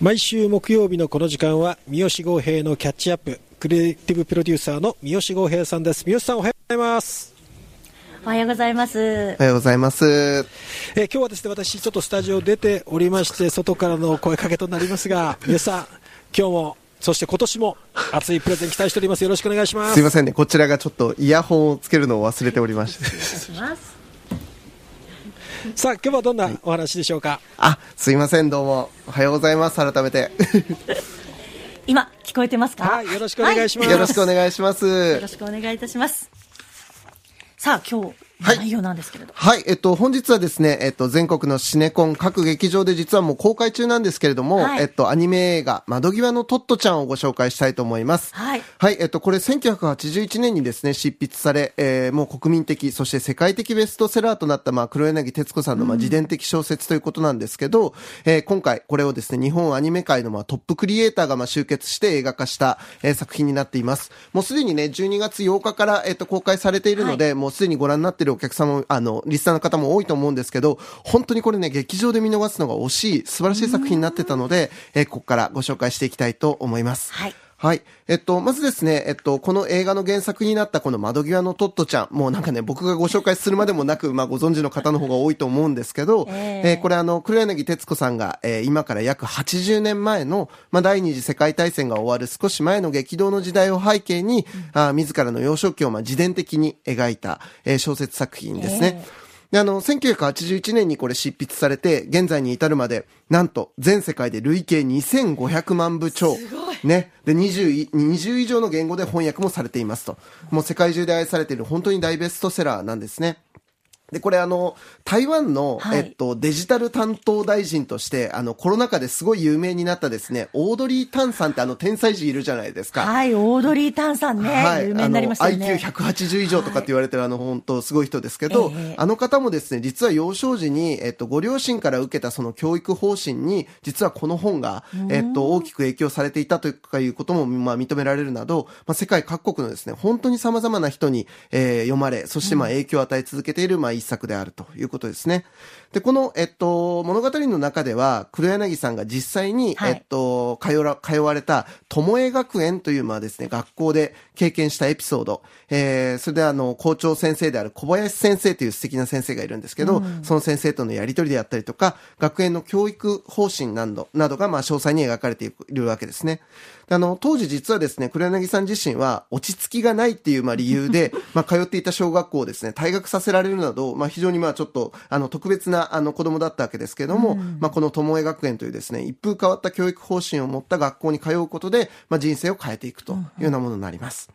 毎週木曜日のこの時間は三好豪平のキャッチアップクリエイティブプロデューサーの三好豪平さんです三好さんおはようございますおはようございます。おはようございます。えー今日はですね私ちょっとスタジオ出ておりまして外からの声かけとなりますが 三好さん今日もそして今年も熱いプレゼン期待しておりますよろしくお願いしますすいませんね、こちらがちょっとイヤホンをつけるのを忘れておりまして。お願いします。さあ今日はどんなお話でしょうか、あ、すいません、どうも。おはようございます、改めて。今、聞こえてますか？はいよろしくお願いしますよろしくお願いします。よろしくお願いいたします。さあ、今日、はい。内容なんですけれど。はい、えっと、本日はですね、えっと、全国のシネコン各劇場で実はもう公開中なんですけれども、はい。えっと、アニメ映画、窓際のトットちゃんをご紹介したいと思います。はい。はい、えっと、これ1981年にですね、執筆され、えーもう国民的、そして世界的ベストセラーとなった、まあ、黒柳徹子さんの、まあ、自伝的小説ということなんですけど、えー今回、これをですね、日本アニメ界の、まあ、トップクリエイターが、まあ、集結して映画化した、えー作品になっています。もうすでにね、12月8日から、えっと、公開されているので、もうすでにご覧になっているお客様も、あの、リスナーの方も多いと思うんですけど、本当にこれね、劇場で見逃すのが惜しい、素晴らしい作品になってたので、えーここからご紹介していきたいと思います。はい。はい。えっと、まずですね、えっと、この映画の原作になったこの窓際のトットちゃん、もうなんかね、僕がご紹介するまでもなく、まあご存知の方の方が多いと思うんですけど、えええーこれあの、黒柳徹子さんが、えー今から約80年前の、まあ第二次世界大戦が終わる少し前の激動の時代を背景に、あー自らの幼少期をまあ自伝的に描いた、えー小説作品ですね。で、あの、1981年にこれ執筆されて、現在に至るまで、なんと、全世界で累計2500万部超。ね。で、20い、20以上の言語で翻訳もされていますと。もう世界中で愛されている本当に大ベストセラーなんですね。で、これあの、台湾の、はい。えっと、デジタル担当大臣として、あの、コロナ禍ですごい有名になったですね、オードリー・タンさんってあの、天才児いるじゃないですか。はい、オードリー・タンさんね、はい、有名になりましたよね。あの IQ180 以上とかって言われてる、あの本当すごい人ですけど、ええ。あの方もですね実は幼少時に、えっと、ご両親から受けたその教育方針に実はこの本が、えっと、大きく影響されていたということも、まあ、認められるなど、まあ、世界各国のですね本当に様々な人に、えー読まれそしてまあ影響を与え続けている、まあ、一作であるということですね。でこの、えっと、物語の中では黒柳さんが実際に、はいえっと、通ら通われた、友江学園という、まあですね、学校で経験したエピソード、えー、それであの、校長先生である小林先生という素敵な先生がいるんですけど、その先生とのやりとりであったりとか、学園の教育方針など、などが、まあ、詳細に描かれているわけですね。であの、当時実はですね、黒柳さん自身は、落ち着きがないっていう、まあ、理由で、まあ、通っていた小学校をですね、退学させられるなど、まあ、非常にまあ、ちょっと、あの、特別な、あの、子供だったわけですけれども、まあ、この友江学園というですね、一風変わった教育方針を持った学校に通うことで、まあ、人生を変えていくというようなものになります。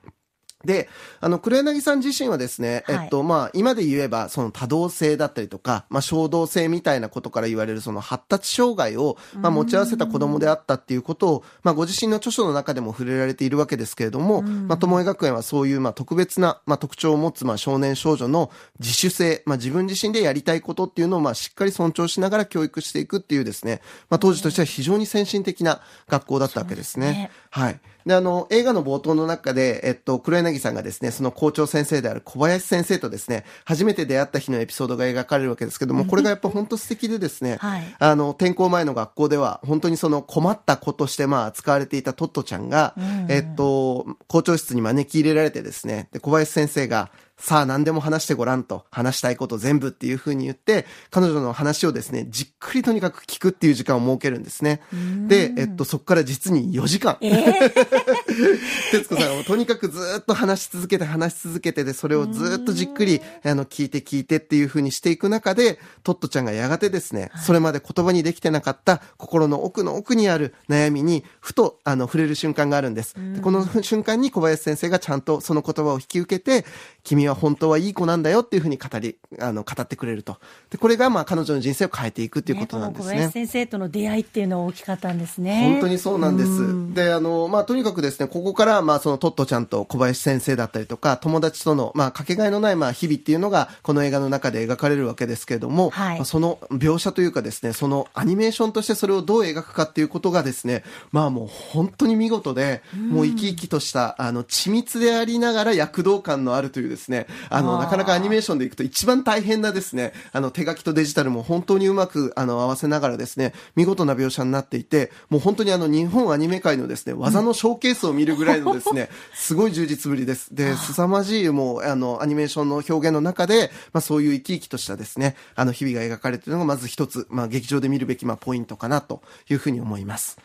で、あの、黒柳さん自身はですね、はいえっと、まあ、今で言えば、その多動性だったりとか、まあ、衝動性みたいなことから言われる、その発達障害を、まあ、持ち合わせた子供であったっていうことを、まあ、ご自身の著書の中でも触れられているわけですけれども、まあ、友江学園はそういう、まあ、特別な、まあ、特徴を持つ、まあ、少年少女の自主性、まあ、自分自身でやりたいことっていうのを、まあ、しっかり尊重しながら教育していくっていうですね、まあ、当時としては非常に先進的な学校だったわけですね。すねはい。で、あの、映画の冒頭の中で、えっと、黒柳さんがですね、その校長先生である小林先生とですね、初めて出会った日のエピソードが描かれるわけですけども、これがやっぱ本当素敵でですね、はい。あの、転校前の学校では、本当にその困った子として、まあ、扱われていたトットちゃんが、えっと、校長室に招き入れられてですね、で、小林先生が、さあ何でも話してごらんと、話したいこと全部っていう風に言って、彼女の話をですね、じっくりとにかく聞くっていう時間を設けるんですね。で、えっと、そこから実に4時間。徹子さんはもうとにかくずっと話し続けて話し続けてで、それをずっとじっくり、あの、聞いて聞いてっていう風にしていく中で、トットちゃんがやがてですね、それまで言葉にできてなかった心の奥の奥にある悩みに、ふと、あの、触れる瞬間があるんです。でこの瞬間に小林先生がちゃんとその言葉を引き受けて、君は本当はいい子なんだよっていう風に語り、あの、語ってくれると。で、これが、まあ、彼女の人生を変えていくっていうことなんですね。この小林先生との出会いっていうのは大きかったんですね。本当にそうなんです。で、あの、まあ、とにかくですね、ここから、まあ、そのトットちゃんと小林先生だったりとか、友達との、まあ、かけがえのない、まあ、日々っていうのが、この映画の中で描かれるわけですけれども、はいまあその描写というかですね、そのアニメーションとしてそれをどう描くかっていうことがですね、まあもう本当に見事で、もう生き生きとした、あの、緻密でありながら躍動感のあるというですね、あの、あーなかなかアニメーションでいくと一番大変なですね、あの、手書きとデジタルも本当にうまく、あの、合わせながらですね、見事な描写になっていて、もう本当にあの、日本アニメ界のですね、技のショーケースを見るぐらいのですね、すごい充実ぶりです。で、凄まじいもう、あの、アニメーションの表現の中で、まあそういう生き生きとしたですね、あの、日々が描かれているのがまず一つ、まあ劇場で見るべき、まあポイントかなというふうに思います。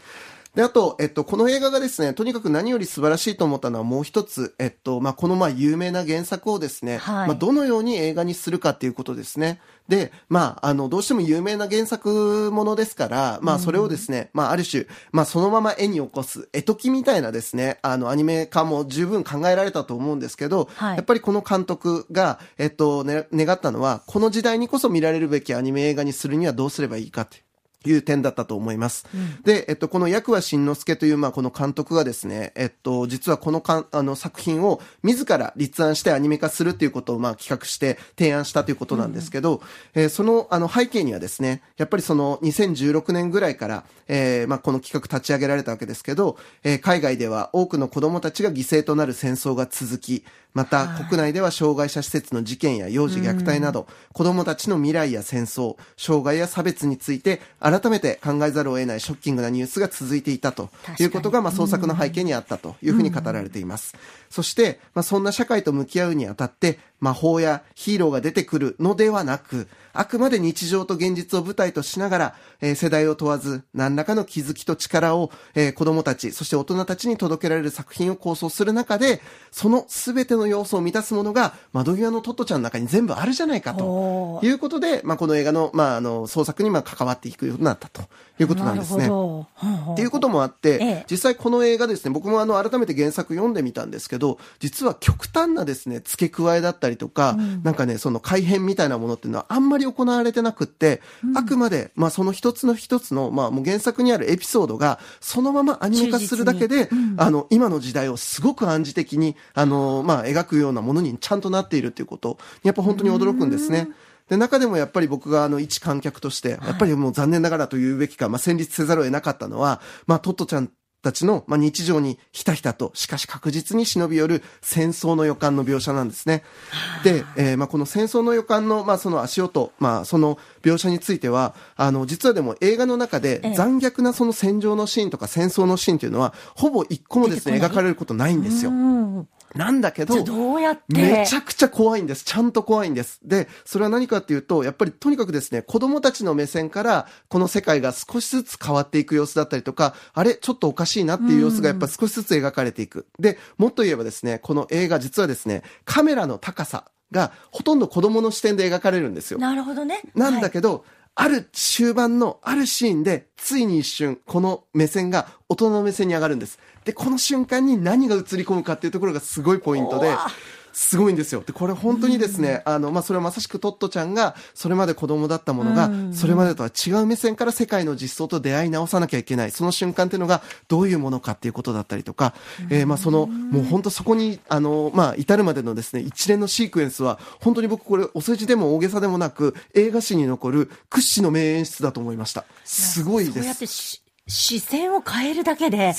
で、あと、えっと、この映画がですね、とにかく何より素晴らしいと思ったのはもう一つ、えっと、まあ、このまあ、有名な原作をですね、はい。まあ、どのように映画にするかっていうことですね。で、まあ、あの、どうしても有名な原作ものですから、まあ、それをですね、まあ、ある種、まあ、そのまま絵に起こす、絵解きみたいなですね、あの、アニメ化も十分考えられたと思うんですけど、はい。やっぱりこの監督が、えっと、ね、願ったのは、この時代にこそ見られるべきアニメ映画にするにはどうすればいいかっていう点だったと思います。で、えっと、この薬は慎之介という、まあ、この監督がですね、えっと、実はこのかんあの作品を自ら立案してアニメ化するっていうことを、まあ、企画して提案したということなんですけど、えーその、あの、背景にはですね、やっぱりその、2016年ぐらいから、えーまあ、この企画立ち上げられたわけですけど、えー海外では多くの子供たちが犠牲となる戦争が続き、また、国内では障害者施設の事件や幼児虐待など、子供たちの未来や戦争、障害や差別について、改めて考えざるを得ないショッキングなニュースが続いていたということが、まあ、創作の背景にあったというふうに語られています。そして、まあ、そんな社会と向き合うにあたって、魔法やヒーローが出てくるのではなく、あくまで日常と現実を舞台としながら、えー世代を問わず、何らかの気づきと力を、えー子供たち、そして大人たちに届けられる作品を構想する中で、その全ての要素を満たすものが、窓際のトットちゃんの中に全部あるじゃないかということで、まあ、この映画の、まあ、あの、創作にまあ関わっていくようになったということなんですね。なるほど。ほうほうっていうこともあって、ええ実際この映画ですね、僕もあの改めて原作読んでみたんですけど、実は極端なですね、付け加えだったりとか、なんかね、その改変みたいなものっていうのはあんまり行われてなくって、あくまで、まあその一つの一つの、まあもう原作にあるエピソードが、そのままアニメ化するだけで、あの、今の時代をすごく暗示的に、あの、まあ描くようなものにちゃんとなっているっていうこと、やっぱ本当に驚くんですね。で、中でもやっぱり僕があの一観客として、やっぱりもう残念ながらと言うべきか、まあ戦慄せざるを得なかったのは、まあトットちゃんたちの、まあ、日常にひたひたと、しかし確実に忍び寄る戦争の予感の描写なんですね。で、えーまあ、この戦争の予感の、まあ、その足音、まあ、その描写については、あの、実はでも映画の中でええ残虐なその戦場のシーンとか戦争のシーンというのは、ほぼ一個もですね、描かれることないんですよ。うんなんだけどどうやって？めちゃくちゃ怖いんです。ちゃんと怖いんです。で、それは何かっていうと、やっぱりとにかくですね、子供たちの目線から、この世界が少しずつ変わっていく様子だったりとか、あれ、ちょっとおかしいなっていう様子がやっぱ少しずつ描かれていく。で、もっと言えばですね、この映画実はですね、カメラの高さがほとんど子供の視点で描かれるんですよ。なるほどね。なんだけけど、ある終盤のあるシーンで、ついに一瞬、この目線が大人の目線に上がるんです。で、この瞬間に何が映り込むかっていうところがすごいポイントで、すごいんですよ。で、これ本当にですね、あの、まあ、それはまさしくトットちゃんが、それまで子供だったものが、それまでとは違う目線から世界の実相と出会い直さなきゃいけない。その瞬間っていうのが、どういうものかっていうことだったりとか、えーまあ、その、もう本当そこに、あの、まあ、至るまでのですね、一連のシークエンスは、本当に僕これ、お世辞でも大げさでもなく、映画史に残る屈指の名演出だと思いました。すごいでそうやってす。し視線を変えるだけで、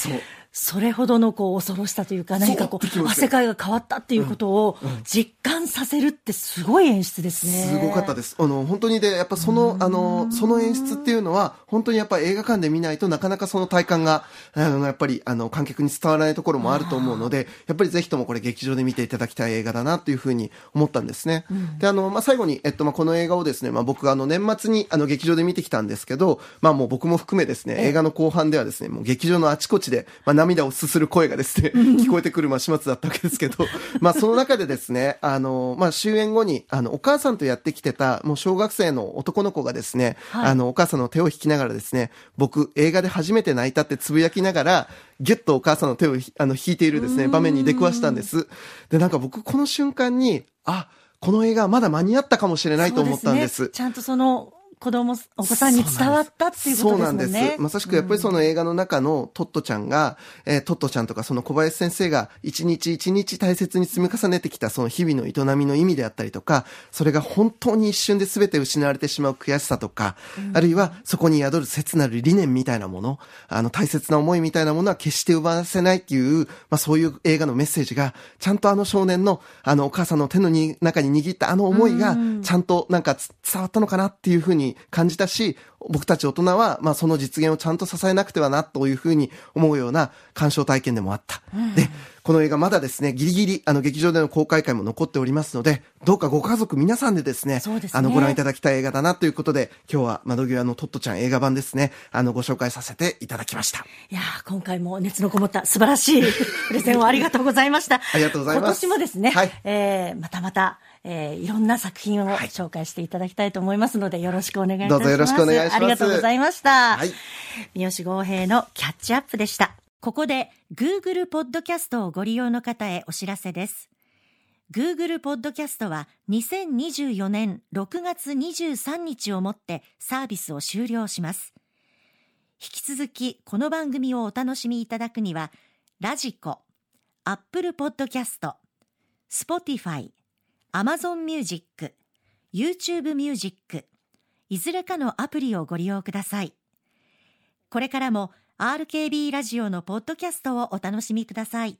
それほどのこう恐ろしさというか、何かこう、世界が変わったっていうことを実感させるってすごい演出ですね。すごかったです。あの、本当にで、やっぱその、あの、その演出っていうのは、本当にやっぱ映画館で見ないとなかなかその体感が、あの、やっぱり、あの、観客に伝わらないところもあると思うので、やっぱりぜひともこれ劇場で見ていただきたい映画だなというふうに思ったんですね。で、あの、まあ、最後に、えっと、まあ、この映画をですね、まあ、僕があの、年末に、あの、劇場で見てきたんですけど、まあ、もう僕も含めですね、映画の後半ではですね、もう劇場のあちこちで、まあ、涙をすする声がですね、聞こえてくる、まあ、始末だったわけですけど、まあ、その中でですね、あの、まあ、終演後に、あの、お母さんとやってきてた、もう小学生の男の子がですね、はい。あの、お母さんの手を引きながらですね、僕、映画で初めて泣いたってつぶやきながら、ギュッとお母さんの手をひあの引いているですね、場面に出くわしたんです。で、なんか僕、この瞬間に、あ、この映画まだ間に合ったかもしれないと思ったんです。そうね。ちゃんとその子供、お子さんに伝わったっていうことですね。そうなんです。まさしくやっぱりその映画の中のトットちゃんが、えートットちゃんとかその小林先生が一日一日大切に積み重ねてきたその日々の営みの意味であったりとか、それが本当に一瞬で全て失われてしまう悔しさとか、あるいはそこに宿る切なる理念みたいなもの、あの大切な思いみたいなものは決して奪わせないっていう、まあそういう映画のメッセージが、ちゃんとあの少年の、あのお母さんの手のに中に握ったあの思いが、ちゃんとなんかつ伝わったのかなっていうふうに感じたし、僕たち大人は、まあその実現をちゃんと支えなくてはなというふうに思うような鑑賞体験でもあった。で、この映画まだですね、ギリギリ、あの劇場での公開会も残っておりますので、どうかご家族皆さんでですね、そうですねあのご覧いただきたい映画だなということで、今日は窓際のトットちゃん映画版ですね、あのご紹介させていただきました。いやー今回も熱のこもった素晴らしいプレゼンをありがとうございました。ありがとうございます今年もですね、はいえーまたまた、えーいろんな作品をはい紹介していただきたいと思いますので、よろしくお願いいたします。どうぞよろしくお願いしますありがとうございました。はい三好豪平のキャッチアップでした。ここで Google ポッドキャストをご利用の方へお知らせです。Google ポッドキャストは2024年6月23日をもってサービスを終了します。引き続きこの番組をお楽しみいただくには、ラジコ、アップルポッドキャスト、スポティファイ、アマゾンミュージック、YouTube ミュージック、いずれかのアプリをご利用ください。これからも RKB ラジオのポッドキャストをお楽しみください。